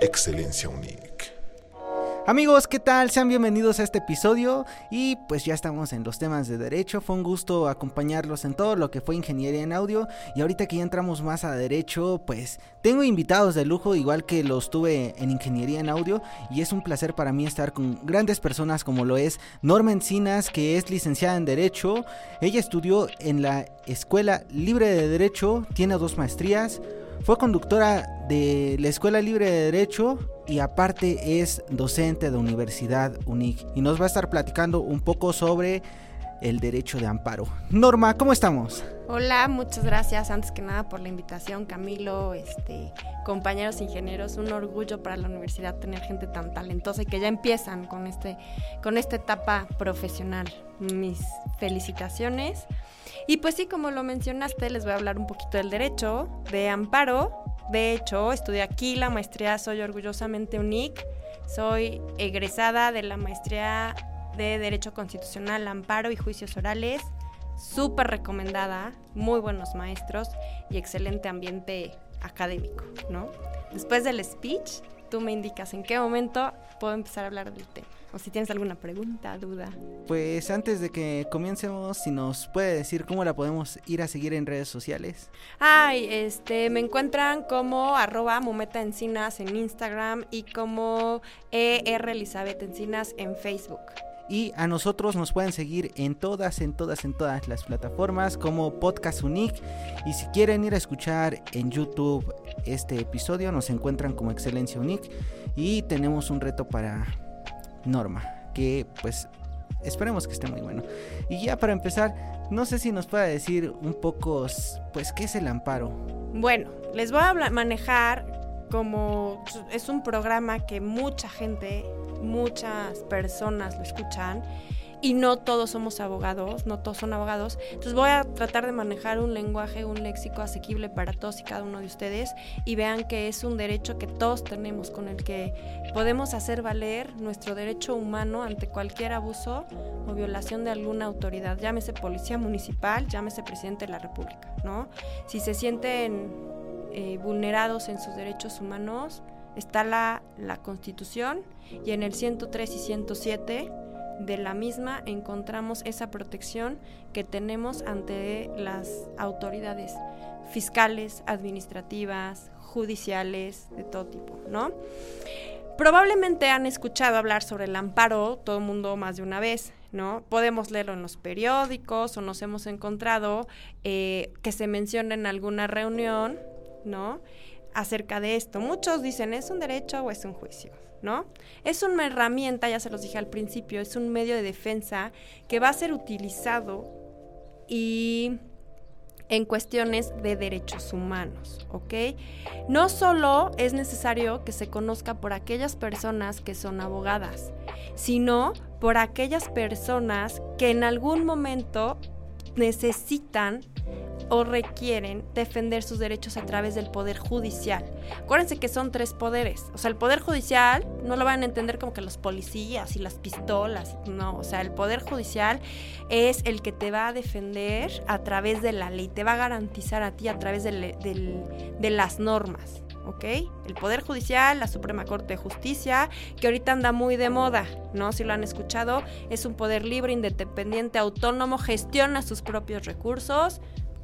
Excelencia Unique. Amigos, ¿qué tal? Sean bienvenidos a este episodio y pues ya estamos en los temas de derecho. Fue un gusto acompañarlos en todo lo que fue ingeniería en audio y ahorita que ya entramos más a derecho, pues tengo invitados de lujo igual que los tuve en ingeniería en audio y es un placer para mí estar con grandes personas como lo es Norma Encinas, que es licenciada en derecho. Ella estudió en la Escuela Libre de Derecho, tiene dos maestrías. Fue conductora de la Escuela Libre de Derecho y aparte es docente de Universidad UNIC y nos va a estar platicando un poco sobre el derecho de amparo. Norma, ¿cómo estamos? Hola, muchas gracias antes que nada por la invitación, Camilo, este, compañeros ingenieros, un orgullo para la universidad tener gente tan talentosa y que ya empiezan con este con esta etapa profesional. Mis felicitaciones. Y pues sí, como lo mencionaste, les voy a hablar un poquito del derecho de amparo. De hecho, estudié aquí la maestría, soy orgullosamente UNIC. Soy egresada de la maestría de Derecho Constitucional, Amparo y Juicios Orales. Súper recomendada, muy buenos maestros y excelente ambiente académico, ¿no? Después del speech, tú me indicas en qué momento puedo empezar a hablar del tema. O si tienes alguna pregunta, duda. Pues antes de que comencemos, si nos puede decir cómo la podemos ir a seguir en redes sociales. Ay, este, me encuentran como arroba Mumeta Encinas en Instagram y como ER Elizabeth Encinas en Facebook. Y a nosotros nos pueden seguir en todas, en todas, en todas las plataformas como Podcast Unique. Y si quieren ir a escuchar en YouTube este episodio, nos encuentran como Excelencia Unique. Y tenemos un reto para Norma, que pues esperemos que esté muy bueno. Y ya para empezar, no sé si nos puede decir un poco, pues, ¿qué es el amparo? Bueno, les voy a manejar como es un programa que mucha gente, muchas personas lo escuchan y no todos somos abogados, no todos son abogados. Entonces voy a tratar de manejar un lenguaje, un léxico asequible para todos y cada uno de ustedes y vean que es un derecho que todos tenemos, con el que podemos hacer valer nuestro derecho humano ante cualquier abuso o violación de alguna autoridad, llámese policía municipal, llámese presidente de la República, ¿no? Si se sienten eh, vulnerados en sus derechos humanos, está la, la Constitución y en el 103 y 107 de la misma encontramos esa protección que tenemos ante las autoridades fiscales, administrativas, judiciales, de todo tipo, ¿no? Probablemente han escuchado hablar sobre el amparo todo el mundo más de una vez, ¿no? Podemos leerlo en los periódicos o nos hemos encontrado eh, que se menciona en alguna reunión, ¿no? Acerca de esto. Muchos dicen, ¿es un derecho o es un juicio? ¿No? Es una herramienta, ya se los dije al principio, es un medio de defensa que va a ser utilizado y en cuestiones de derechos humanos, ¿ok? No solo es necesario que se conozca por aquellas personas que son abogadas, sino por aquellas personas que en algún momento necesitan o requieren defender sus derechos a través del poder judicial. Acuérdense que son tres poderes. O sea, el poder judicial no lo van a entender como que los policías y las pistolas. No, o sea, el poder judicial es el que te va a defender a través de la ley, te va a garantizar a ti a través de, de las normas. ¿Ok? El Poder Judicial, la Suprema Corte de Justicia, que ahorita anda muy de moda, ¿no? Si lo han escuchado, es un poder libre, independiente, autónomo, gestiona sus propios recursos,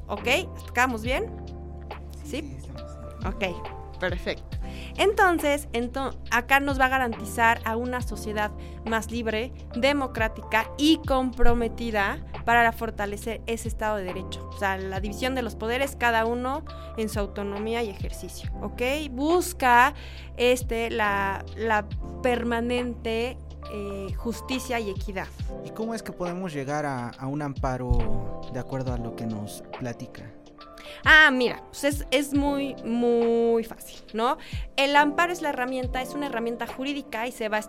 ¿Ok? ¿Estamos bien? ¿Sí? Ok, perfecto. Entonces, acá nos va a garantizar a una sociedad más libre, democrática y comprometida para fortalecer ese Estado de Derecho. O sea, la división de los poderes, cada uno en su autonomía y ejercicio. ¿Ok? Busca este, la, permanente eh, justicia y equidad. ¿Y cómo es que podemos llegar a, un amparo de acuerdo a lo que nos platica? Ah, mira, pues es, muy, muy fácil, ¿no? El amparo es la herramienta, es una herramienta jurídica y se va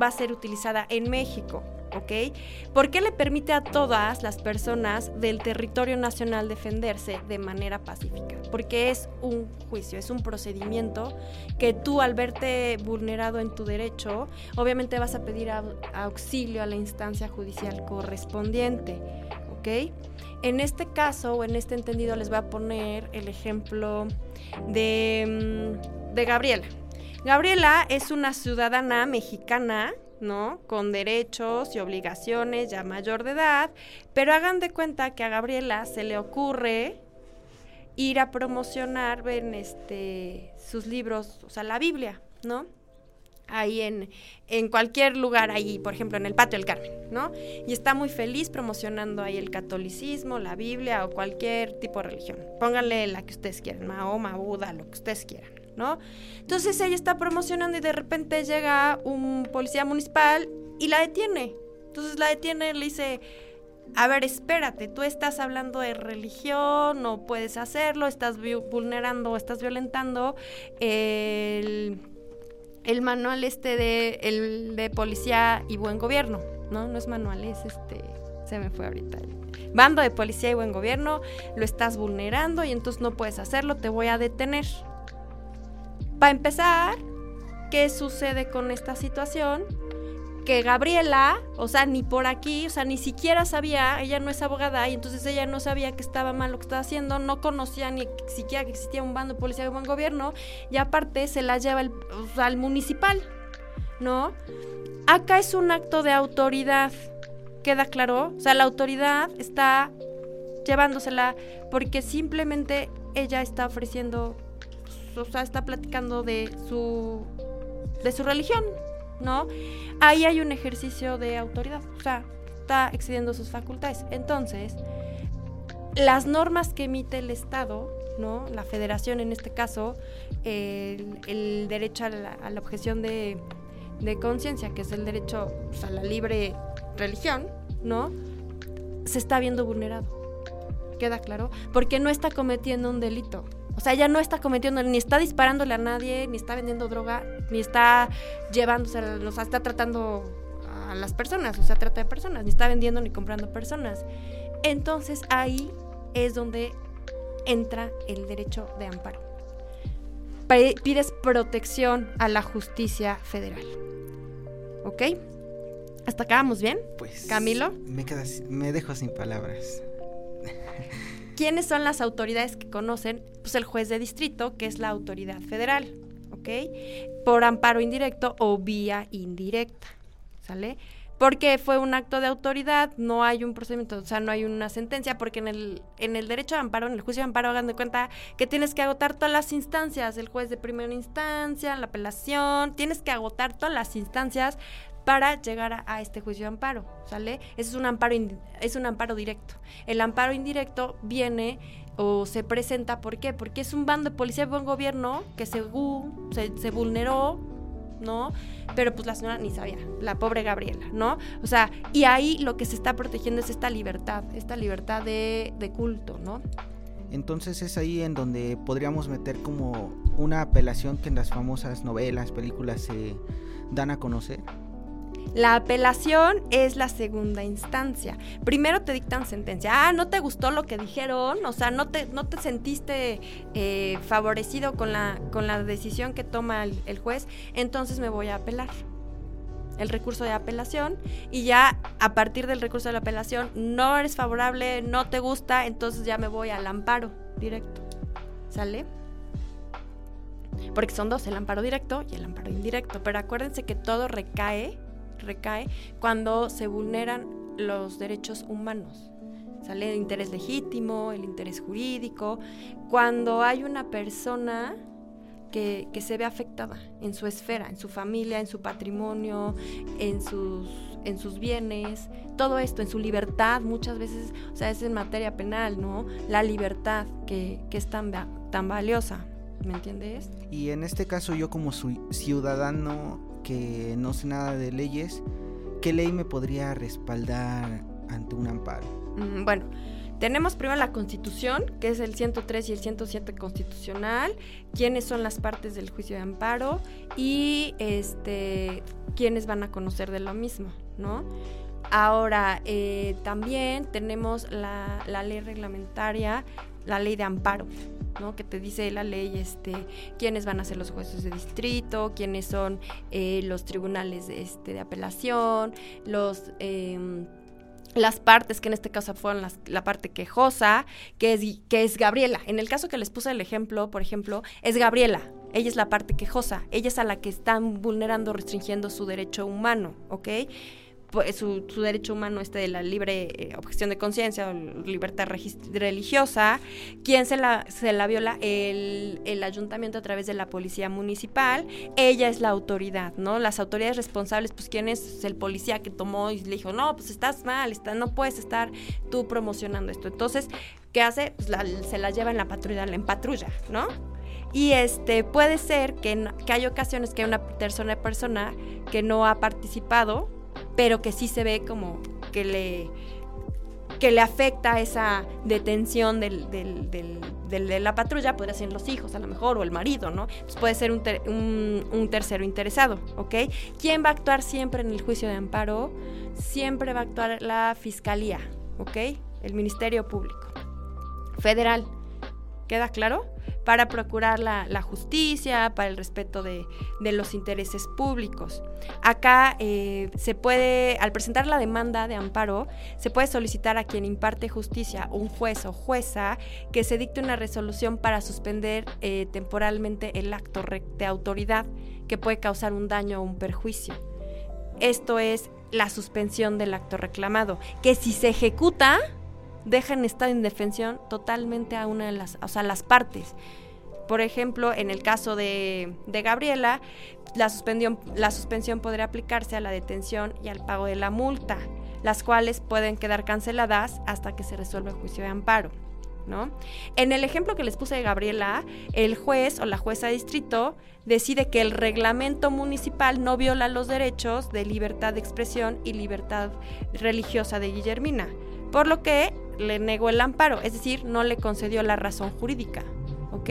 va a ser utilizada en México. ¿ok? Porque le permite a todas las personas del territorio nacional defenderse de manera pacífica, porque es un juicio, es un procedimiento que tú al verte vulnerado en tu derecho, obviamente vas a pedir auxilio a la instancia judicial correspondiente, ¿ok? En este caso o en este entendido les voy a poner el ejemplo de, mm, de Gabriela. Gabriela es una ciudadana mexicana ¿no? Con derechos y obligaciones ya mayor de edad, pero hagan de cuenta que a Gabriela se le ocurre ir a promocionar, ven, este, sus libros, o sea, la Biblia, ¿no? Ahí en, en, cualquier lugar, ahí, por ejemplo, en el Patio del Carmen, ¿no? Y está muy feliz promocionando ahí el catolicismo, la Biblia o cualquier tipo de religión. Pónganle la que ustedes quieran, Mahoma, Buda, lo que ustedes quieran, ¿no? Entonces ella está promocionando y de repente llega un policía municipal y la detiene. Entonces la detiene y le dice, a ver, espérate, tú estás hablando de religión, no puedes hacerlo, estás vulnerando, estás violentando el el manual este de, el de policía y buen gobierno, ¿no? No es manual, es este, se me fue ahorita. Bando de policía y buen gobierno, lo estás vulnerando y entonces no puedes hacerlo, te voy a detener. Para empezar, ¿qué sucede con esta situación? Gabriela, o sea, ni por aquí, o sea, ni siquiera sabía, ella no es abogada y entonces ella no sabía que estaba mal lo que estaba haciendo, no conocía ni siquiera que existía un bando de policía de buen gobierno y aparte se la lleva al municipal, ¿no? Acá es un acto de autoridad, ¿queda claro? O sea, la autoridad está llevándosela porque simplemente ella está ofreciendo, o sea, está platicando de su, de su religión, ¿no? Ahí hay un ejercicio de autoridad, o sea, está excediendo sus facultades. Entonces, las normas que emite el Estado, ¿no? La federación en este caso, el, derecho a la, objeción de, conciencia, que es el derecho a la libre religión, ¿no? Se está viendo vulnerado. ¿Queda claro? Porque no está cometiendo un delito. O sea, ella no está cometiendo, ni está disparándole a nadie, ni está vendiendo droga, ni está llevándose, o sea, está tratando a las personas, o sea, trata de personas, ni está vendiendo ni comprando personas. Entonces ahí es donde entra el derecho de amparo. Pides protección a la justicia federal. ¿Ok? ¿Hasta acá vamos bien? Pues. Camilo. Me, me dejo sin palabras. ¿Quiénes son las autoridades que conocen? Pues el juez de distrito, que es la autoridad federal, ¿ok? Por amparo indirecto o vía indirecta, ¿sale? Porque fue un acto de autoridad, no hay un procedimiento, o sea, no hay una sentencia, porque en el, en el derecho de amparo, en el juicio de amparo, hagan de cuenta que tienes que agotar todas las instancias, el juez de primera instancia, la apelación, tienes que agotar todas las instancias para llegar a, este juicio de amparo, ¿sale? Ese es un amparo, es un amparo directo. El amparo indirecto viene o se presenta, ¿por qué? Porque es un bando de policía de buen gobierno que según se, se vulneró, ¿no? Pero pues la señora ni sabía, la pobre Gabriela, ¿no? O sea, y ahí lo que se está protegiendo es esta libertad, esta libertad de, de culto, ¿no? Entonces es ahí en donde podríamos meter como una apelación que en las famosas novelas, películas se dan a conocer. La apelación es la segunda instancia. Primero te dictan sentencia. Ah, no te gustó lo que dijeron, o sea, no te, no te sentiste eh, favorecido con la, con la decisión que toma el, juez, entonces me voy a apelar el recurso de apelación y ya a partir del recurso de la apelación no eres favorable, no te gusta, entonces ya me voy al amparo directo. ¿Sale? Porque son dos, el amparo directo y el amparo indirecto. Pero acuérdense que todo recae recae cuando se vulneran los derechos humanos. Sale el interés legítimo, el interés jurídico, cuando hay una persona que, se ve afectada en su esfera, en su familia, en su patrimonio, en sus, en sus bienes, todo esto, en su libertad, muchas veces, o sea, es en materia penal, ¿no? La libertad que, que es tan, tan valiosa, ¿me entiendes? Y en este caso yo como ciudadano no sé nada de leyes, ¿qué ley me podría respaldar ante un amparo? Mm, bueno, tenemos primero la Constitución, que es el 103 y el 107 constitucional, quiénes son las partes del juicio de amparo y este quiénes van a conocer de lo mismo, ¿no? Ahora, eh, también tenemos la, la ley reglamentaria, la ley de amparo, que te dice la ley este, quiénes van a ser los jueces de distrito, quiénes son eh, los tribunales este, de apelación, los... Em, las partes que en este caso fueron la parte quejosa, que es, que es Gabriela. En el caso que les puse el ejemplo, por ejemplo, es Gabriela, Ella es la parte quejosa, ella es a la que están vulnerando, restringiendo su derecho humano, ¿ok? Pues, su, su, derecho humano este de la libre eh, objeción de conciencia o libertad religiosa, ¿quién se la, se la viola? El, el, ayuntamiento a través de la policía municipal, ella es la autoridad, ¿no? Las autoridades responsables, pues quién es el policía que tomó y le dijo, no, pues estás mal, está, no puedes estar tú promocionando esto. Entonces, ¿qué hace? Pues la, se la lleva en la patrulla, en patrulla, ¿no? Y este puede ser que, que hay ocasiones que hay una persona, persona que no ha participado pero que sí se ve como que le, que le afecta esa detención de la patrulla, podría ser los hijos a lo mejor, o el marido, ¿no? Entonces puede ser un, un, un, tercero interesado, ¿ok? ¿Quién va a actuar siempre en el juicio de amparo? Siempre va a actuar la fiscalía, ¿ok? El Ministerio Público Federal. ¿Queda claro? Para procurar la, justicia, para el respeto de, los intereses públicos. Acá eh, se puede, al presentar la demanda de amparo, se puede solicitar a quien imparte justicia, un juez o jueza, que se dicte una resolución para suspender eh, temporalmente el acto de autoridad que puede causar un daño o un perjuicio. Esto es la suspensión del acto reclamado, que si se ejecuta, deja en indefensión totalmente a una de las, o sea, las partes. Por ejemplo, en el caso de, de Gabriela, la suspensión, la suspensión podría aplicarse a la detención y al pago de la multa, las cuales pueden quedar canceladas hasta que se resuelva el juicio de amparo. ¿No? En el ejemplo que les puse de Gabriela, el juez o la jueza de distrito decide que el reglamento municipal no viola los derechos de libertad de expresión y libertad religiosa de Guillermina, por lo que le negó el amparo, es decir, no le concedió la razón jurídica. ¿ok?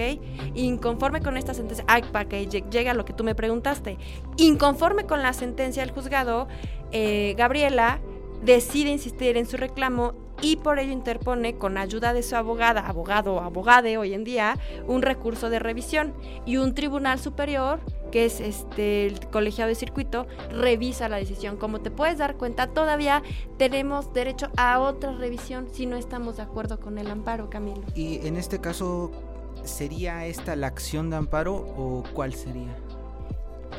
Inconforme con esta sentencia, ay, para que llegue a lo que tú me preguntaste, inconforme con la sentencia del juzgado, eh, Gabriela decide insistir en su reclamo y por ello interpone con ayuda de su abogada, abogado o abogade hoy en día, un recurso de revisión y un tribunal superior que es este el colegiado de circuito revisa la decisión. Como te puedes dar cuenta, todavía tenemos derecho a otra revisión si no estamos de acuerdo con el amparo, Camilo. Y en este caso sería esta la acción de amparo o cuál sería?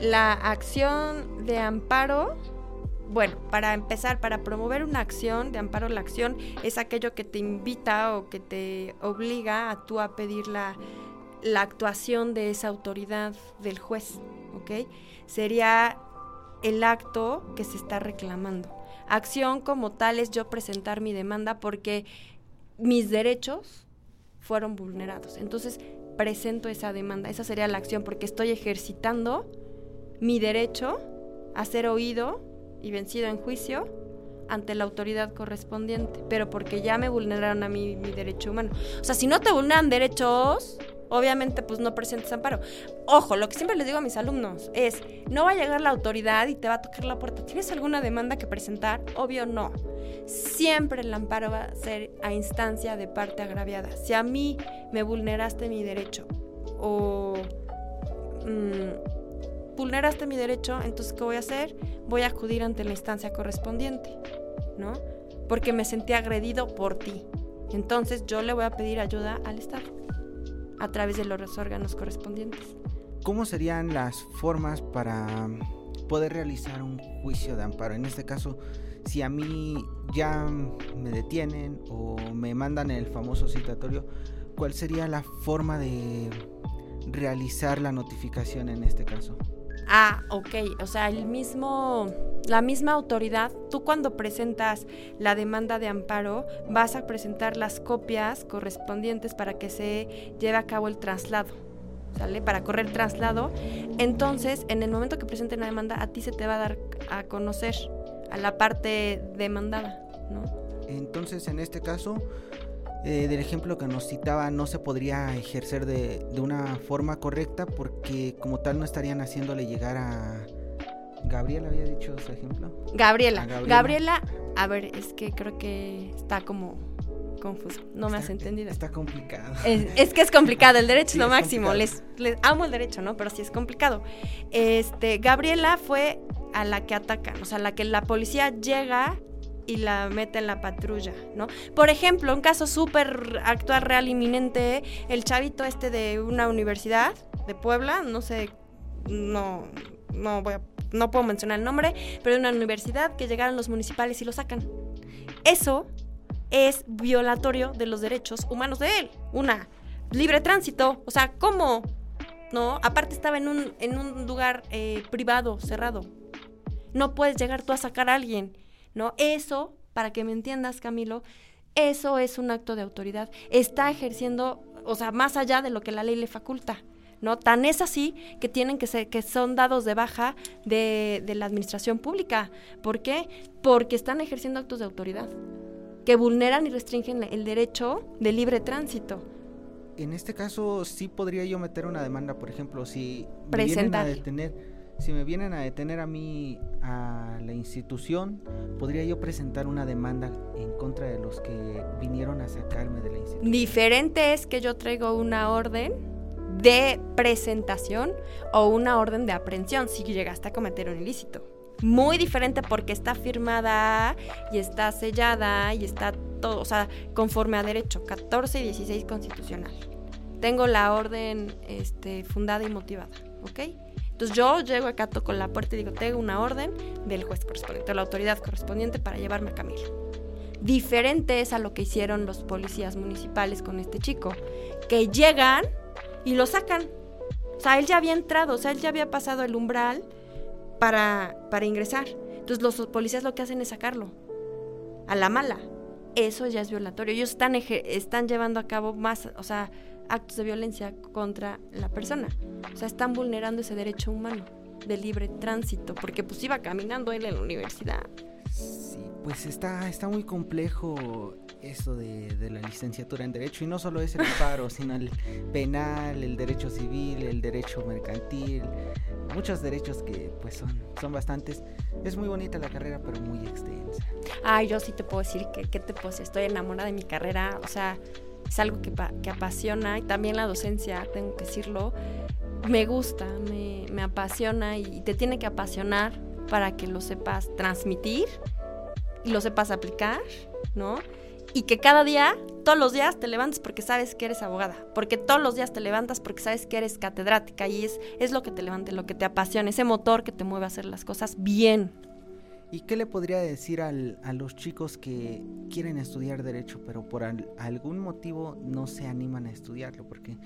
La acción de amparo bueno, para empezar, para promover una acción de amparo, la acción es aquello que te invita o que te obliga a tú a pedir la, actuación de esa autoridad del juez, ¿ok? Sería el acto que se está reclamando. Acción como tal es yo presentar mi demanda porque mis derechos fueron vulnerados. Entonces, presento esa demanda. Esa sería la acción porque estoy ejercitando mi derecho a ser oído y vencido en juicio ante la autoridad correspondiente, pero porque ya me vulneraron a mí mi derecho humano. O sea, si no te vulneran derechos, obviamente pues no presentes amparo. Ojo, lo que siempre les digo a mis alumnos es, no va a llegar la autoridad y te va a tocar la puerta. ¿Tienes alguna demanda que presentar? Obvio no. Siempre el amparo va a ser a instancia de parte agraviada. Si a mí me vulneraste mi derecho o... Mm, vulneraste mi derecho, entonces ¿qué voy a hacer? Voy a acudir ante la instancia correspondiente, ¿no? Porque me sentí agredido por ti. Entonces yo le voy a pedir ayuda al Estado a través de los órganos correspondientes. ¿Cómo serían las formas para poder realizar un juicio de amparo? En este caso, si a mí ya me detienen o me mandan el famoso citatorio, ¿cuál sería la forma de realizar la notificación en este caso? Ah, ok. O sea, el mismo, la misma autoridad, tú cuando presentas la demanda de amparo, vas a presentar las copias correspondientes para que se lleve a cabo el traslado. ¿Sale? Para correr traslado. Entonces, en el momento que presenten la demanda, a ti se te va a dar a conocer a la parte demandada, ¿no? Entonces, en este caso, eh, del ejemplo que nos citaba no se podría ejercer de, una forma correcta porque como tal no estarían haciéndole llegar a... Gabriela había dicho su ejemplo. Gabriela. Gabriela. a ver, es que creo que está como confuso. No me has entendido. Está complicado. Es, que es complicado. El derecho es lo máximo. Les, les, amo el derecho, ¿no? Pero sí es complicado. Este, Gabriela fue a la que atacan, o sea, a la que la policía llega y la mete en la patrulla, ¿no? Por ejemplo, un caso súper actual, real, inminente, el chavito este de una universidad, de Puebla, no sé, no, no voy a, no puedo mencionar el nombre, pero de una universidad que llegaron los municipales y lo sacan. Eso es violatorio de los derechos humanos de él. Una, libre tránsito. O sea, ¿cómo? ¿No? Aparte estaba en un, en un lugar eh, privado, cerrado. No puedes llegar tú a sacar a alguien, ¿no? Eso, para que me entiendas, Camilo, eso es un acto de autoridad. Está ejerciendo, o sea, más allá de lo que la ley le faculta. ¿no? Tan es así que tienen que ser, que son dados de baja de, de la administración pública. ¿Por qué? Porque están ejerciendo actos de autoridad que vulneran y restringen el derecho de libre tránsito. En este caso sí podría yo meter una demanda, por ejemplo, si me vienen a detener, si me vienen a detener a mí a la institución, podría yo presentar una demanda en contra de los que vinieron a sacarme de la institución. Diferente es que yo traigo una orden de presentación o una orden de aprehensión si llegaste a cometer un ilícito muy diferente porque está firmada y está sellada y está todo, o sea, conforme a derecho, 14 y 16 constitucional. Tengo la orden este, fundada y motivada, ¿ok? Entonces yo llego acá, toco la puerta y digo, tengo una orden del juez correspondiente, o la autoridad correspondiente para llevarme a Camilo. Diferente es a lo que hicieron los policías municipales con este chico, que llegan y lo sacan. O sea, él ya había entrado, o sea, él ya había pasado el umbral para, para ingresar. Entonces los policías lo que hacen es sacarlo a la mala. Eso ya es violatorio. Ellos están, están llevando a cabo más, o sea, actos de violencia contra la persona. O sea, están vulnerando ese derecho humano de libre tránsito, porque pues iba caminando él en la universidad. Sí, pues está, está muy complejo eso de, de, la licenciatura en Derecho, y no solo es el paro, sino el penal, el derecho civil, el derecho mercantil, muchos derechos que pues son, son bastantes. Es muy bonita la carrera, pero muy extensa. Ay, yo sí te puedo decir que, ¿qué te puedo Estoy enamorada de mi carrera, o sea, es algo que, que apasiona, y también la docencia, tengo que decirlo, me gusta, me, me apasiona y te tiene que apasionar para que lo sepas transmitir y lo sepas aplicar, ¿no? y que cada día, todos los días te levantas porque sabes que eres abogada, porque todos los días te levantas porque sabes que eres catedrática y es, es lo que te levanta, lo que te apasiona, ese motor que te mueve a hacer las cosas bien. ¿Y qué le podría decir al, a los chicos que quieren estudiar derecho, pero por algún motivo no se animan a estudiarlo? Porque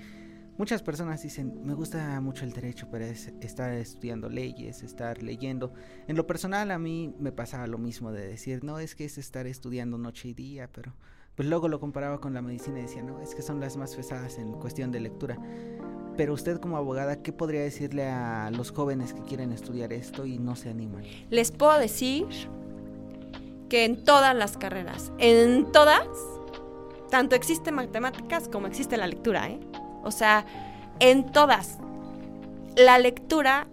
Muchas personas dicen, me gusta mucho el derecho, pero es estar estudiando leyes, estar leyendo. En lo personal a mí me pasaba lo mismo de decir, no, es que es estar estudiando noche y día, pero pues luego lo comparaba con la medicina y decía, no, es que son las más pesadas en cuestión de lectura. Pero usted como abogada, ¿qué podría decirle a los jóvenes que quieren estudiar esto y no se animan? Les puedo decir que en todas las carreras, en todas, tanto existe matemáticas como existe la lectura, ¿eh? O sea, en todas. La lectura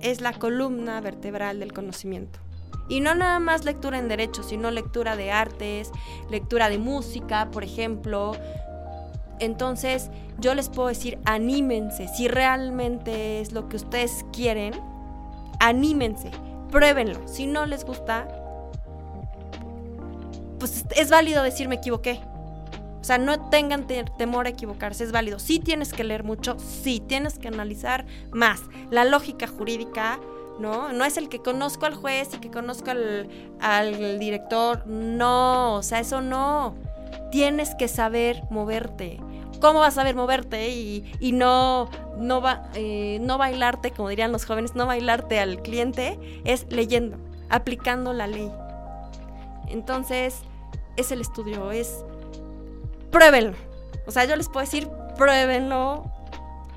es la columna vertebral del conocimiento. Y no nada más lectura en derecho, sino lectura de artes, lectura de música, por ejemplo. Entonces, yo les puedo decir, anímense. Si realmente es lo que ustedes quieren, anímense, pruébenlo. Si no les gusta, pues es válido decir me equivoqué. O sea, no tengan temor a equivocarse, es válido. Sí tienes que leer mucho, sí tienes que analizar más. La lógica jurídica, ¿no? No es el que conozco al juez y que conozco al, director, no, o sea, eso no. Tienes que saber moverte. ¿Cómo vas a saber moverte y, no, no, va, eh, no bailarte, como dirían los jóvenes, no bailarte al cliente? Es leyendo, aplicando la ley. Entonces, es el estudio, es pruébenlo. O sea, yo les puedo decir, pruébenlo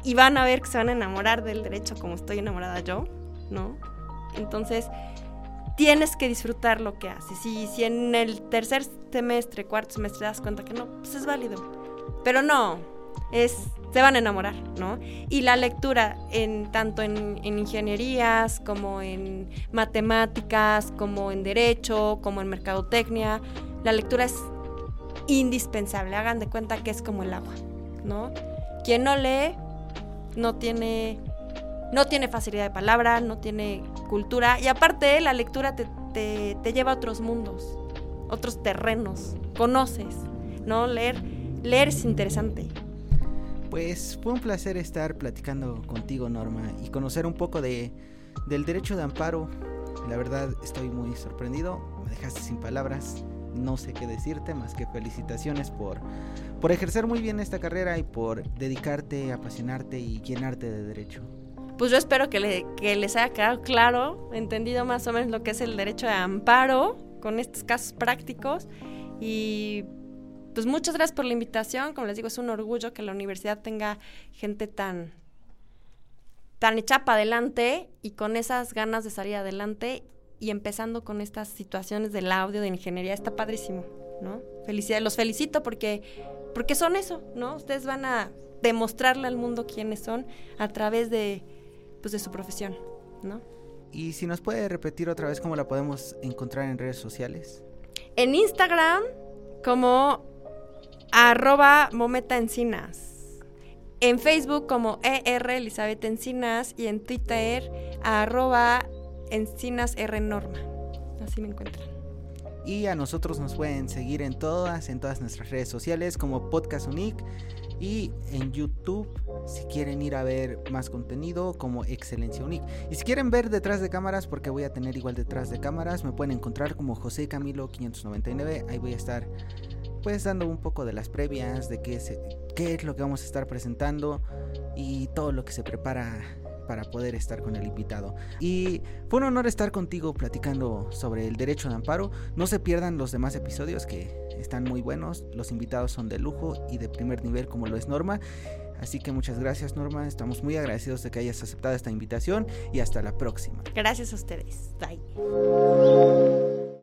y van a ver que se van a enamorar del derecho como estoy enamorada yo, ¿no? Entonces, tienes que disfrutar lo que haces. Y si en el tercer semestre, cuarto semestre das cuenta que no, pues es válido. Pero no, es, se van a enamorar, ¿no? Y la lectura, en, tanto en, en ingenierías, como en matemáticas, como en derecho, como en mercadotecnia, la lectura es indispensable. Hagan de cuenta que es como el agua, ¿no? Quien no lee no tiene no tiene facilidad de palabra, no tiene cultura y aparte la lectura te, te, lleva a otros mundos, otros terrenos, conoces, ¿no? Leer, leer es interesante. Pues fue un placer estar platicando contigo, Norma, y conocer un poco de, del derecho de amparo. La verdad estoy muy sorprendido, me dejaste sin palabras, no sé qué decirte más que felicitaciones por, por ejercer muy bien esta carrera y por dedicarte, apasionarte y llenarte de derecho. Pues yo espero que, que les haya quedado claro, entendido más o menos lo que es el derecho de amparo con estos casos prácticos y pues muchas gracias por la invitación. Como les digo, es un orgullo que la universidad tenga gente tan, tan hecha para adelante y con esas ganas de salir adelante y empezando con estas situaciones del audio, de ingeniería, está padrísimo, ¿no? Felicidades, los felicito porque, porque son eso, ¿no? Ustedes van a demostrarle al mundo quiénes son a través de, pues, de su profesión, ¿no? Y si nos puede repetir otra vez cómo la podemos encontrar en redes sociales. En Instagram como arroba Mometa Encinas. En Facebook como ER Elizabeth Encinas y en Twitter arroba Encinas R Norma. Así me encuentran. Y a nosotros nos pueden seguir en todas, en todas nuestras redes sociales como Podcast Unique y en YouTube si quieren ir a ver más contenido como Excelencia Unique. Y si quieren ver detrás de cámaras, porque voy a tener igual detrás de cámaras, me pueden encontrar como José Camilo 599. Ahí voy a estar pues dando un poco de las previas, de qué, qué es lo que vamos a estar presentando y todo lo que se prepara para poder estar con el invitado. Y fue un honor estar contigo platicando sobre el derecho de amparo. No se pierdan los demás episodios que están muy buenos. Los invitados son de lujo y de primer nivel como lo es Norma. Así que muchas gracias Norma, estamos muy agradecidos de que hayas aceptado esta invitación y hasta la próxima. Gracias a ustedes. Bye.